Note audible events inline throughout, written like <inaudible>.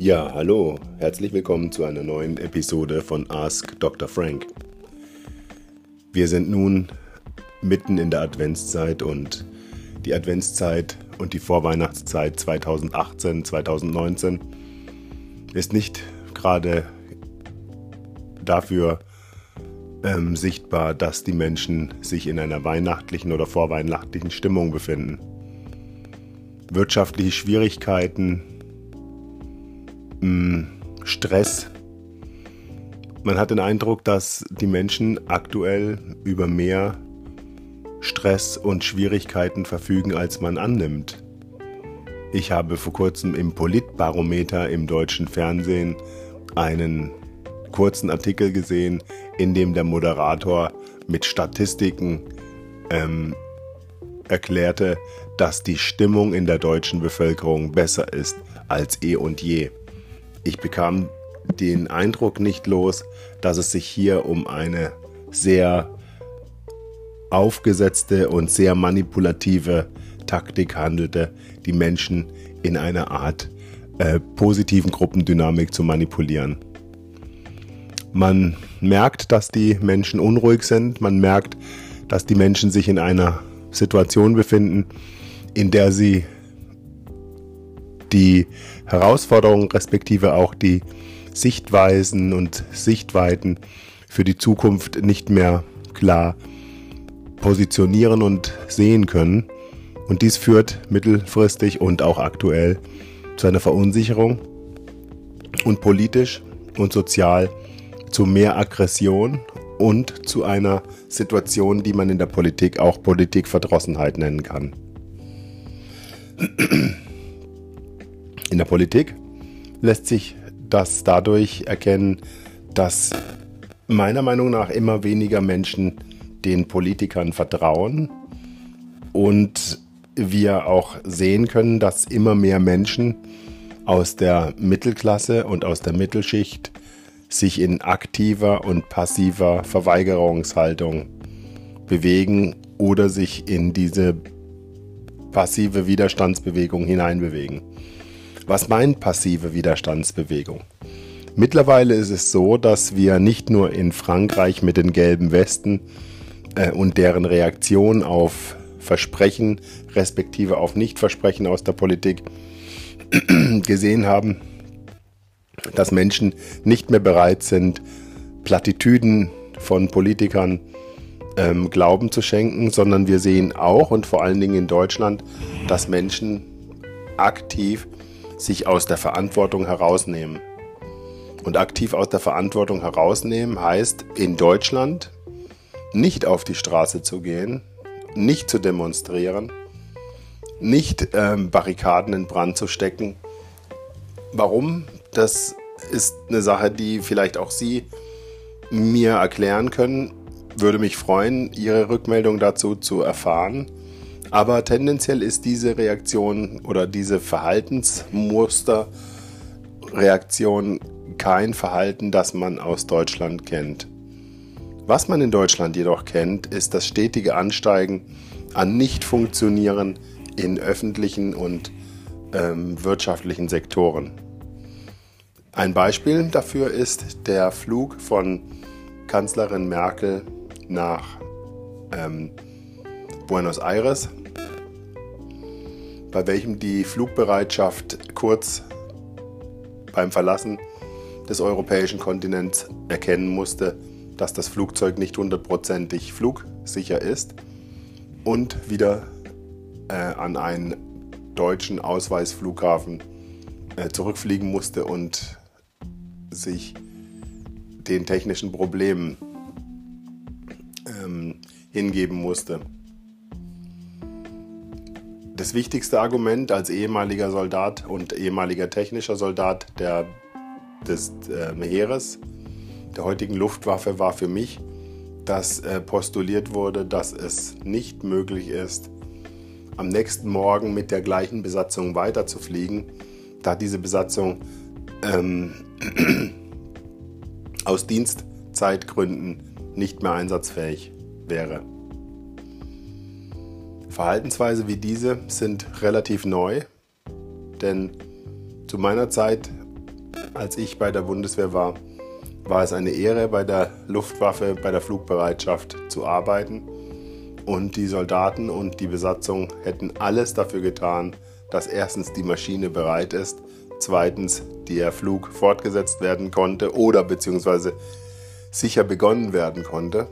Ja, hallo, herzlich willkommen zu einer neuen Episode von Ask Dr. Frank. Wir sind nun mitten in der Adventszeit und die Adventszeit und die Vorweihnachtszeit 2018, 2019 ist nicht gerade dafür ähm, sichtbar, dass die Menschen sich in einer weihnachtlichen oder vorweihnachtlichen Stimmung befinden. Wirtschaftliche Schwierigkeiten, Stress. Man hat den Eindruck, dass die Menschen aktuell über mehr Stress und Schwierigkeiten verfügen, als man annimmt. Ich habe vor kurzem im Politbarometer im deutschen Fernsehen einen kurzen Artikel gesehen, in dem der Moderator mit Statistiken ähm, erklärte, dass die Stimmung in der deutschen Bevölkerung besser ist als eh und je. Ich bekam den Eindruck nicht los, dass es sich hier um eine sehr aufgesetzte und sehr manipulative Taktik handelte, die Menschen in einer Art äh, positiven Gruppendynamik zu manipulieren. Man merkt, dass die Menschen unruhig sind, man merkt, dass die Menschen sich in einer Situation befinden, in der sie die Herausforderungen respektive auch die Sichtweisen und Sichtweiten für die Zukunft nicht mehr klar positionieren und sehen können. Und dies führt mittelfristig und auch aktuell zu einer Verunsicherung und politisch und sozial zu mehr Aggression und zu einer Situation, die man in der Politik auch Politikverdrossenheit nennen kann. In der Politik lässt sich das dadurch erkennen, dass meiner Meinung nach immer weniger Menschen den Politikern vertrauen und wir auch sehen können, dass immer mehr Menschen aus der Mittelklasse und aus der Mittelschicht sich in aktiver und passiver Verweigerungshaltung bewegen oder sich in diese passive Widerstandsbewegung hineinbewegen. Was meint passive Widerstandsbewegung? Mittlerweile ist es so, dass wir nicht nur in Frankreich mit den gelben Westen äh, und deren Reaktion auf Versprechen respektive auf Nichtversprechen aus der Politik <clears throat> gesehen haben, dass Menschen nicht mehr bereit sind, Plattitüden von Politikern ähm, Glauben zu schenken, sondern wir sehen auch und vor allen Dingen in Deutschland, dass Menschen aktiv sich aus der Verantwortung herausnehmen. Und aktiv aus der Verantwortung herausnehmen heißt in Deutschland nicht auf die Straße zu gehen, nicht zu demonstrieren, nicht ähm, Barrikaden in Brand zu stecken. Warum? Das ist eine Sache, die vielleicht auch Sie mir erklären können. Würde mich freuen, Ihre Rückmeldung dazu zu erfahren. Aber tendenziell ist diese Reaktion oder diese Verhaltensmusterreaktion kein Verhalten, das man aus Deutschland kennt. Was man in Deutschland jedoch kennt, ist das stetige Ansteigen an Nichtfunktionieren in öffentlichen und ähm, wirtschaftlichen Sektoren. Ein Beispiel dafür ist der Flug von Kanzlerin Merkel nach ähm, Buenos Aires, bei welchem die Flugbereitschaft kurz beim Verlassen des europäischen Kontinents erkennen musste, dass das Flugzeug nicht hundertprozentig flugsicher ist und wieder äh, an einen deutschen Ausweisflughafen äh, zurückfliegen musste und sich den technischen Problemen ähm, hingeben musste. Das wichtigste Argument als ehemaliger Soldat und ehemaliger technischer Soldat der, des äh, Heeres, der heutigen Luftwaffe, war für mich, dass äh, postuliert wurde, dass es nicht möglich ist, am nächsten Morgen mit der gleichen Besatzung weiterzufliegen, da diese Besatzung ähm, <clears throat> aus Dienstzeitgründen nicht mehr einsatzfähig wäre. Verhaltensweise wie diese sind relativ neu, denn zu meiner Zeit als ich bei der Bundeswehr war, war es eine Ehre, bei der Luftwaffe, bei der Flugbereitschaft zu arbeiten. Und die Soldaten und die Besatzung hätten alles dafür getan, dass erstens die Maschine bereit ist, zweitens der Flug fortgesetzt werden konnte oder beziehungsweise sicher begonnen werden konnte.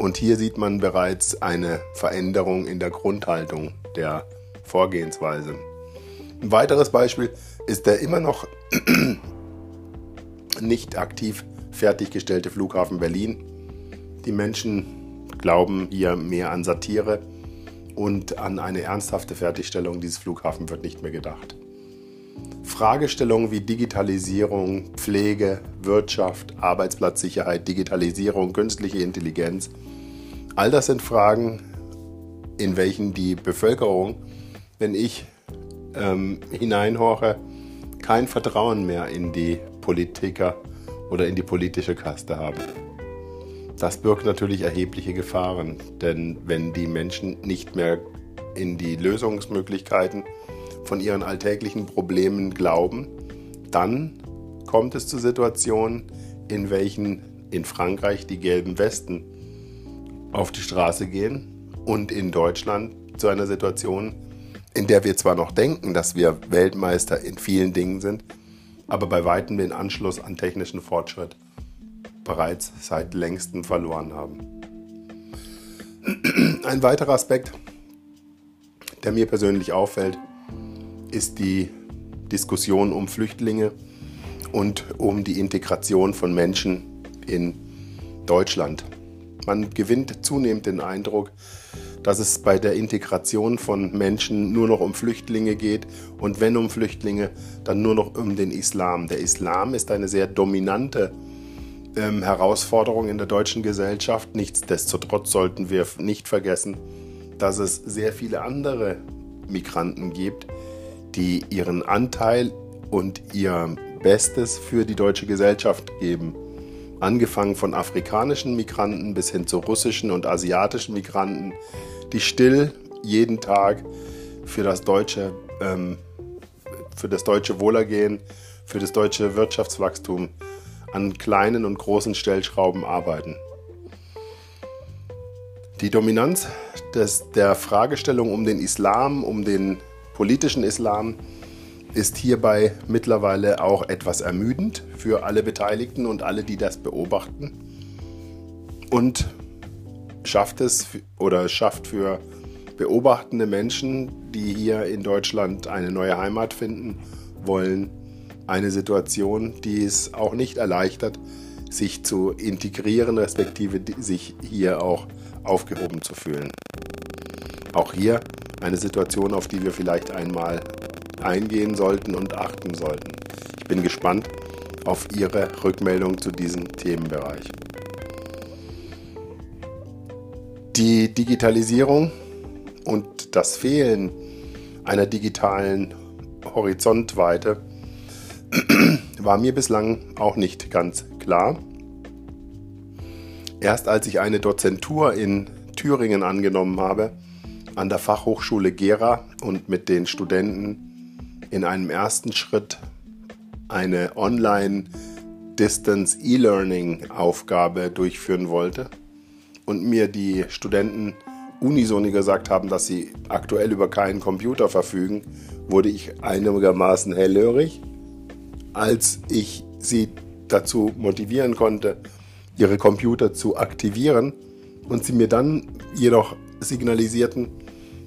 Und hier sieht man bereits eine Veränderung in der Grundhaltung der Vorgehensweise. Ein weiteres Beispiel ist der immer noch <clears throat> nicht aktiv fertiggestellte Flughafen Berlin. Die Menschen glauben hier mehr an Satire und an eine ernsthafte Fertigstellung dieses Flughafens wird nicht mehr gedacht. Fragestellungen wie Digitalisierung, Pflege, Wirtschaft, Arbeitsplatzsicherheit, Digitalisierung, künstliche Intelligenz, all das sind Fragen, in welchen die Bevölkerung, wenn ich ähm, hineinhorche, kein Vertrauen mehr in die Politiker oder in die politische Kaste haben. Das birgt natürlich erhebliche Gefahren, denn wenn die Menschen nicht mehr in die Lösungsmöglichkeiten von ihren alltäglichen Problemen glauben, dann kommt es zu Situationen, in welchen in Frankreich die gelben Westen auf die Straße gehen und in Deutschland zu einer Situation, in der wir zwar noch denken, dass wir Weltmeister in vielen Dingen sind, aber bei weitem den Anschluss an technischen Fortschritt bereits seit längstem verloren haben. Ein weiterer Aspekt, der mir persönlich auffällt, ist die Diskussion um Flüchtlinge und um die Integration von Menschen in Deutschland. Man gewinnt zunehmend den Eindruck, dass es bei der Integration von Menschen nur noch um Flüchtlinge geht und wenn um Flüchtlinge, dann nur noch um den Islam. Der Islam ist eine sehr dominante ähm, Herausforderung in der deutschen Gesellschaft. Nichtsdestotrotz sollten wir nicht vergessen, dass es sehr viele andere Migranten gibt, die ihren Anteil und ihr Bestes für die deutsche Gesellschaft geben. Angefangen von afrikanischen Migranten bis hin zu russischen und asiatischen Migranten, die still jeden Tag für das deutsche, ähm, für das deutsche Wohlergehen, für das deutsche Wirtschaftswachstum an kleinen und großen Stellschrauben arbeiten. Die Dominanz des, der Fragestellung um den Islam, um den politischen Islam, ist hierbei mittlerweile auch etwas ermüdend für alle Beteiligten und alle, die das beobachten. Und schafft es oder schafft für beobachtende Menschen, die hier in Deutschland eine neue Heimat finden wollen, eine Situation, die es auch nicht erleichtert, sich zu integrieren, respektive sich hier auch aufgehoben zu fühlen. Auch hier eine Situation, auf die wir vielleicht einmal eingehen sollten und achten sollten. Ich bin gespannt auf Ihre Rückmeldung zu diesem Themenbereich. Die Digitalisierung und das Fehlen einer digitalen Horizontweite <clears throat> war mir bislang auch nicht ganz klar. Erst als ich eine Dozentur in Thüringen angenommen habe, an der Fachhochschule Gera und mit den Studenten in einem ersten Schritt eine Online Distance E-Learning Aufgabe durchführen wollte und mir die Studenten unisono gesagt haben, dass sie aktuell über keinen Computer verfügen, wurde ich einigermaßen hellhörig. Als ich sie dazu motivieren konnte, ihre Computer zu aktivieren und sie mir dann jedoch signalisierten,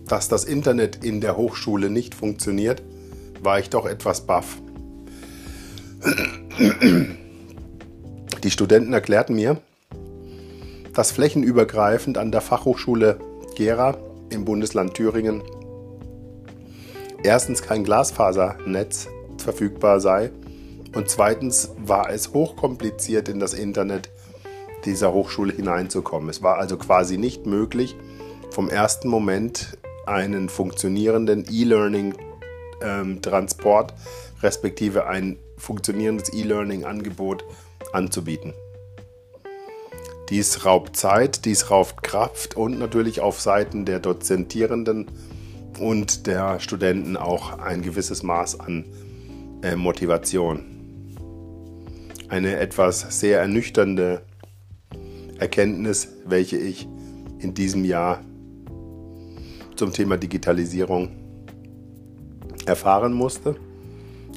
dass das Internet in der Hochschule nicht funktioniert, war ich doch etwas baff. Die Studenten erklärten mir, dass flächenübergreifend an der Fachhochschule Gera im Bundesland Thüringen erstens kein Glasfasernetz verfügbar sei und zweitens war es hochkompliziert in das Internet dieser Hochschule hineinzukommen. Es war also quasi nicht möglich, vom ersten Moment einen funktionierenden E-Learning-Transport ähm, respektive ein funktionierendes E-Learning-Angebot anzubieten. Dies raubt Zeit, dies raubt Kraft und natürlich auf Seiten der Dozentierenden und der Studenten auch ein gewisses Maß an äh, Motivation. Eine etwas sehr ernüchternde Erkenntnis, welche ich in diesem Jahr zum Thema Digitalisierung erfahren musste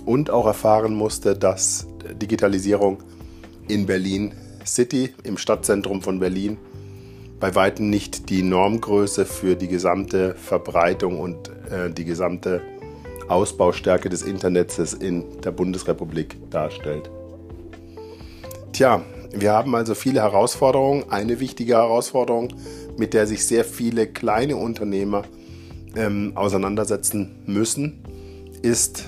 und auch erfahren musste, dass Digitalisierung in Berlin City, im Stadtzentrum von Berlin, bei weitem nicht die Normgröße für die gesamte Verbreitung und äh, die gesamte Ausbaustärke des Internets in der Bundesrepublik darstellt. Tja, wir haben also viele Herausforderungen. Eine wichtige Herausforderung, mit der sich sehr viele kleine Unternehmer ähm, auseinandersetzen müssen, ist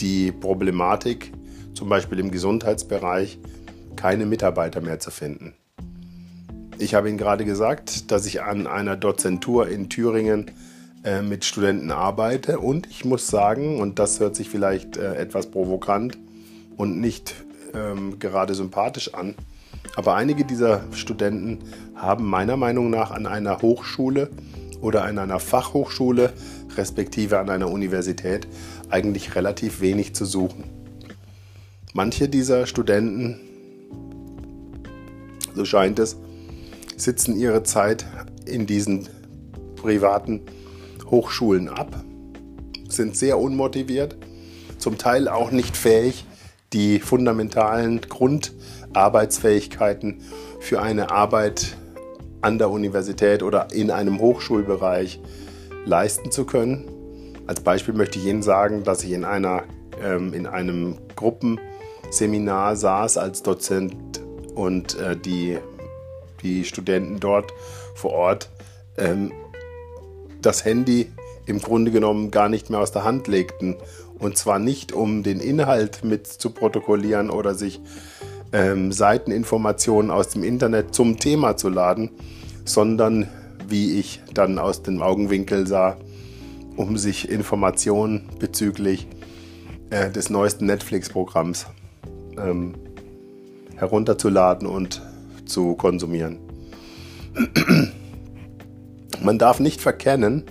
die Problematik, zum Beispiel im Gesundheitsbereich, keine Mitarbeiter mehr zu finden. Ich habe Ihnen gerade gesagt, dass ich an einer Dozentur in Thüringen äh, mit Studenten arbeite und ich muss sagen, und das hört sich vielleicht äh, etwas provokant und nicht ähm, gerade sympathisch an, aber einige dieser Studenten haben meiner Meinung nach an einer Hochschule oder an einer Fachhochschule respektive an einer Universität eigentlich relativ wenig zu suchen. Manche dieser Studenten, so scheint es, sitzen ihre Zeit in diesen privaten Hochschulen ab, sind sehr unmotiviert, zum Teil auch nicht fähig, die fundamentalen Grundarbeitsfähigkeiten für eine Arbeit an der Universität oder in einem Hochschulbereich leisten zu können. Als Beispiel möchte ich Ihnen sagen, dass ich in, einer, ähm, in einem Gruppenseminar saß als Dozent und äh, die die Studenten dort vor Ort ähm, das Handy im Grunde genommen gar nicht mehr aus der Hand legten. Und zwar nicht, um den Inhalt mit zu protokollieren oder sich ähm, Seiteninformationen aus dem Internet zum Thema zu laden, sondern, wie ich dann aus dem Augenwinkel sah, um sich Informationen bezüglich äh, des neuesten Netflix-Programms ähm, herunterzuladen und zu konsumieren. <clears throat> Man darf nicht verkennen,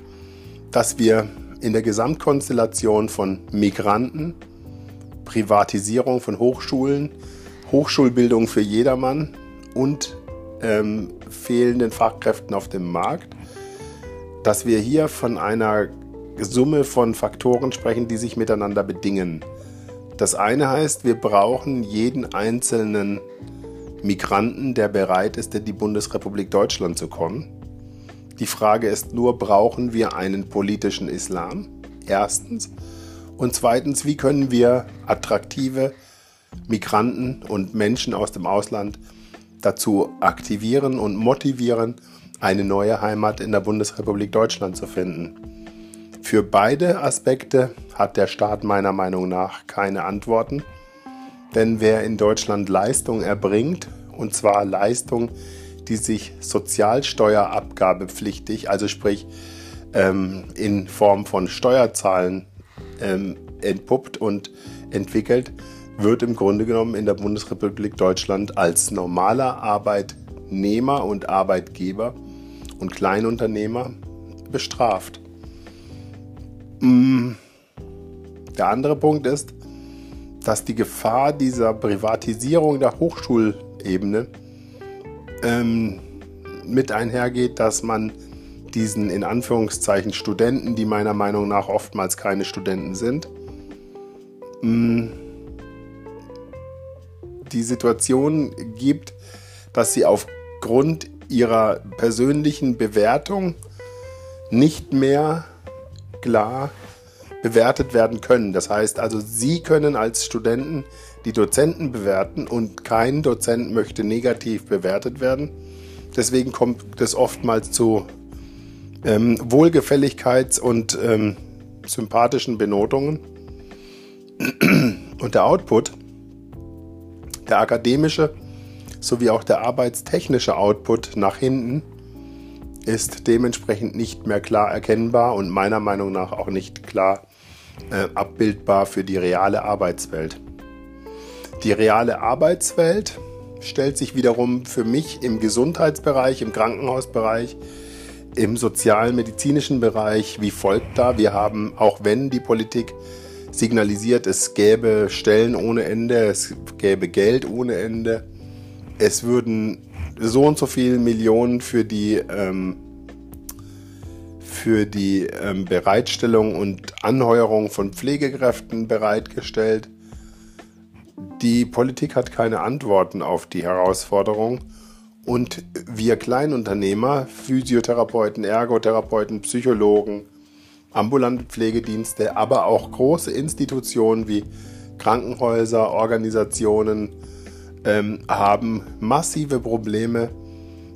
dass wir in der Gesamtkonstellation von Migranten, Privatisierung von Hochschulen, Hochschulbildung für jedermann und ähm, fehlenden Fachkräften auf dem Markt, dass wir hier von einer Summe von Faktoren sprechen, die sich miteinander bedingen. Das eine heißt, wir brauchen jeden einzelnen Migranten, der bereit ist, in die Bundesrepublik Deutschland zu kommen. Die Frage ist nur, brauchen wir einen politischen Islam? Erstens. Und zweitens, wie können wir attraktive Migranten und Menschen aus dem Ausland dazu aktivieren und motivieren, eine neue Heimat in der Bundesrepublik Deutschland zu finden? Für beide Aspekte hat der Staat meiner Meinung nach keine Antworten. Denn wer in Deutschland Leistung erbringt, und zwar Leistung, die sich sozialsteuerabgabepflichtig, also sprich ähm, in Form von Steuerzahlen ähm, entpuppt und entwickelt, wird im Grunde genommen in der Bundesrepublik Deutschland als normaler Arbeitnehmer und Arbeitgeber und Kleinunternehmer bestraft. Mm. Der andere Punkt ist, dass die Gefahr dieser Privatisierung der Hochschulebene ähm, mit einhergeht, dass man diesen in Anführungszeichen Studenten, die meiner Meinung nach oftmals keine Studenten sind, mh, mm, die Situation gibt, dass sie aufgrund ihrer persönlichen Bewertung nicht mehr klar bewertet werden können. Das heißt also, Sie können als Studenten die Dozenten bewerten und kein Dozent möchte negativ bewertet werden. Deswegen kommt es oftmals zu ähm, Wohlgefälligkeits- und ähm, sympathischen Benotungen. Und der Output, der akademische sowie auch der arbeitstechnische Output nach hinten, ist dementsprechend nicht mehr klar erkennbar und meiner Meinung nach auch nicht klar äh, abbildbar für die reale Arbeitswelt. Die reale Arbeitswelt stellt sich wiederum für mich im Gesundheitsbereich, im Krankenhausbereich, im sozialmedizinischen Bereich wie folgt dar. Wir haben, auch wenn die Politik signalisiert, es gäbe Stellen ohne Ende, es gäbe Geld ohne Ende, es würden so und so viele Millionen für die, ähm, für die ähm, Bereitstellung und Anheuerung von Pflegekräften bereitgestellt. Die Politik hat keine Antworten auf die Herausforderung und wir Kleinunternehmer, Physiotherapeuten, Ergotherapeuten, Psychologen, ambulante Pflegedienste, aber auch große Institutionen wie Krankenhäuser, Organisationen ähm, haben massive Probleme,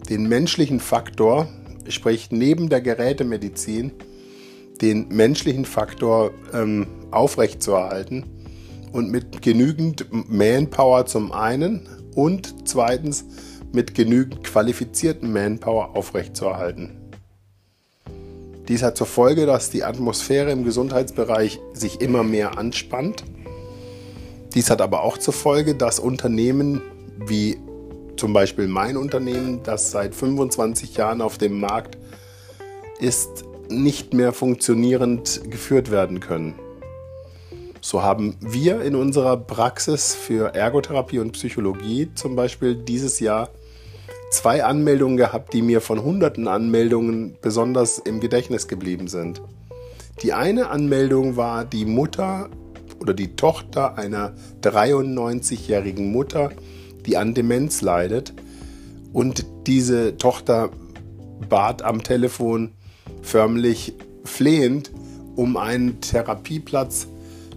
den menschlichen Faktor, sprich neben der Gerätemedizin, den menschlichen Faktor ähm, aufrechtzuerhalten und mit genügend Manpower zum einen und zweitens mit genügend qualifizierten Manpower aufrechtzuerhalten. Dies hat zur Folge, dass die Atmosphäre im Gesundheitsbereich sich immer mehr anspannt. Dies hat aber auch zur Folge, dass Unternehmen wie zum Beispiel mein Unternehmen, das seit 25 Jahren auf dem Markt ist, nicht mehr funktionierend geführt werden können. So haben wir in unserer Praxis für Ergotherapie und Psychologie zum Beispiel dieses Jahr zwei Anmeldungen gehabt, die mir von hunderten Anmeldungen besonders im Gedächtnis geblieben sind. Die eine Anmeldung war die Mutter oder die Tochter einer 93-jährigen Mutter, die an Demenz leidet. Und diese Tochter bat am Telefon förmlich flehend um einen Therapieplatz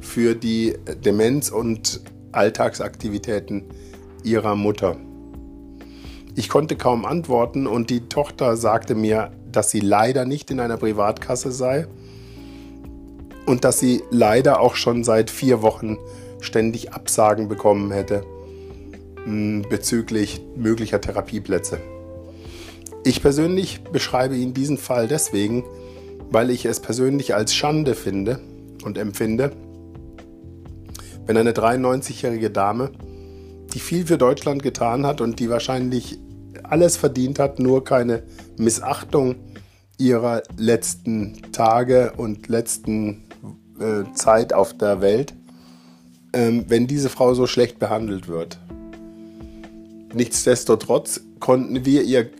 für die Demenz- und Alltagsaktivitäten ihrer Mutter. Ich konnte kaum antworten und die Tochter sagte mir, dass sie leider nicht in einer Privatkasse sei und dass sie leider auch schon seit vier Wochen ständig Absagen bekommen hätte hm, bezüglich möglicher Therapieplätze. Ich persönlich beschreibe Ihnen diesen Fall deswegen, weil ich es persönlich als Schande finde und empfinde, wenn eine 93-jährige Dame, die viel für Deutschland getan hat und die wahrscheinlich alles verdient hat, nur keine Missachtung ihrer letzten Tage und letzten äh, Zeit auf der Welt, ähm, wenn diese Frau so schlecht behandelt wird. Nichtsdestotrotz konnten wir ihr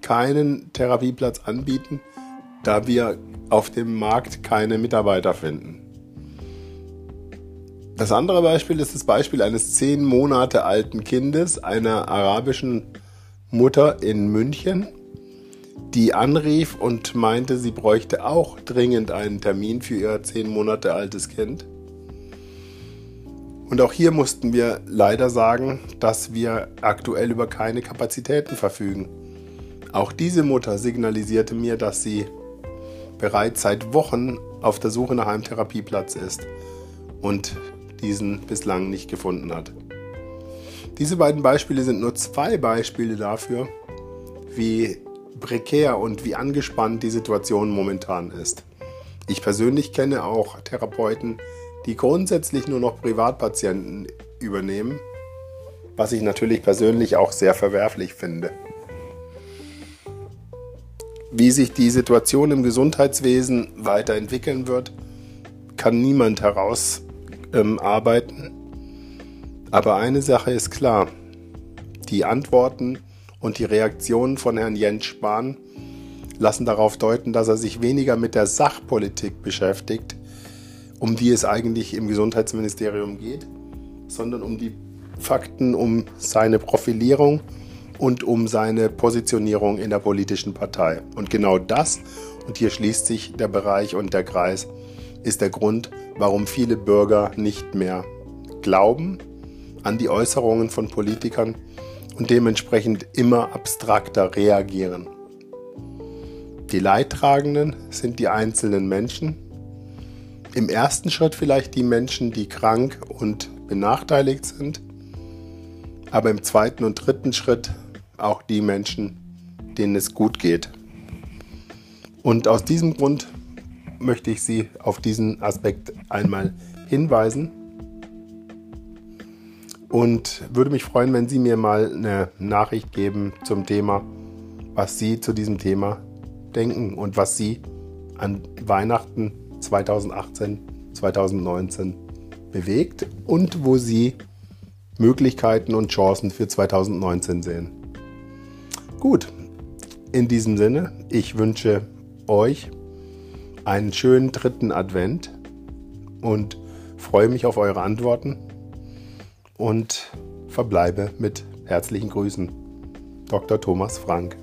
keinen Therapieplatz anbieten, da wir auf dem Markt keine Mitarbeiter finden. Das andere Beispiel ist das Beispiel eines zehn Monate alten Kindes einer arabischen Mutter in München, die anrief und meinte, sie bräuchte auch dringend einen Termin für ihr zehn Monate altes Kind. Und auch hier mussten wir leider sagen, dass wir aktuell über keine Kapazitäten verfügen. Auch diese Mutter signalisierte mir, dass sie bereits seit Wochen auf der Suche nach einem Therapieplatz ist und diesen bislang nicht gefunden hat. Diese beiden Beispiele sind nur zwei Beispiele dafür, wie prekär und wie angespannt die Situation momentan ist. Ich persönlich kenne auch Therapeuten, die grundsätzlich nur noch Privatpatienten übernehmen, was ich natürlich persönlich auch sehr verwerflich finde. Wie sich die Situation im Gesundheitswesen weiterentwickeln wird, kann niemand herausarbeiten. Ähm, aber eine Sache ist klar. Die Antworten und die Reaktionen von Herrn Jens Spahn lassen darauf deuten, dass er sich weniger mit der Sachpolitik beschäftigt, um die es eigentlich im Gesundheitsministerium geht, sondern um die Fakten, um seine Profilierung und um seine Positionierung in der politischen Partei. Und genau das, und hier schließt sich der Bereich und der Kreis, ist der Grund, warum viele Bürger nicht mehr glauben, an die Äußerungen von Politikern und dementsprechend immer abstrakter reagieren. Die Leidtragenden sind die einzelnen Menschen. Im ersten Schritt vielleicht die Menschen, die krank und benachteiligt sind. Aber im zweiten und dritten Schritt auch die Menschen, denen es gut geht. Und aus diesem Grund möchte ich Sie auf diesen Aspekt einmal hinweisen und würde mich freuen, wenn Sie mir mal eine Nachricht geben zum Thema, was Sie zu diesem Thema denken und was Sie an Weihnachten 2018, 2019 bewegt und wo Sie Möglichkeiten und Chancen für 2019 sehen. Gut, in diesem Sinne, ich wünsche euch einen schönen dritten Advent und freue mich auf eure Antworten und verbleibe mit herzlichen Grüßen. Dr. Thomas Frank.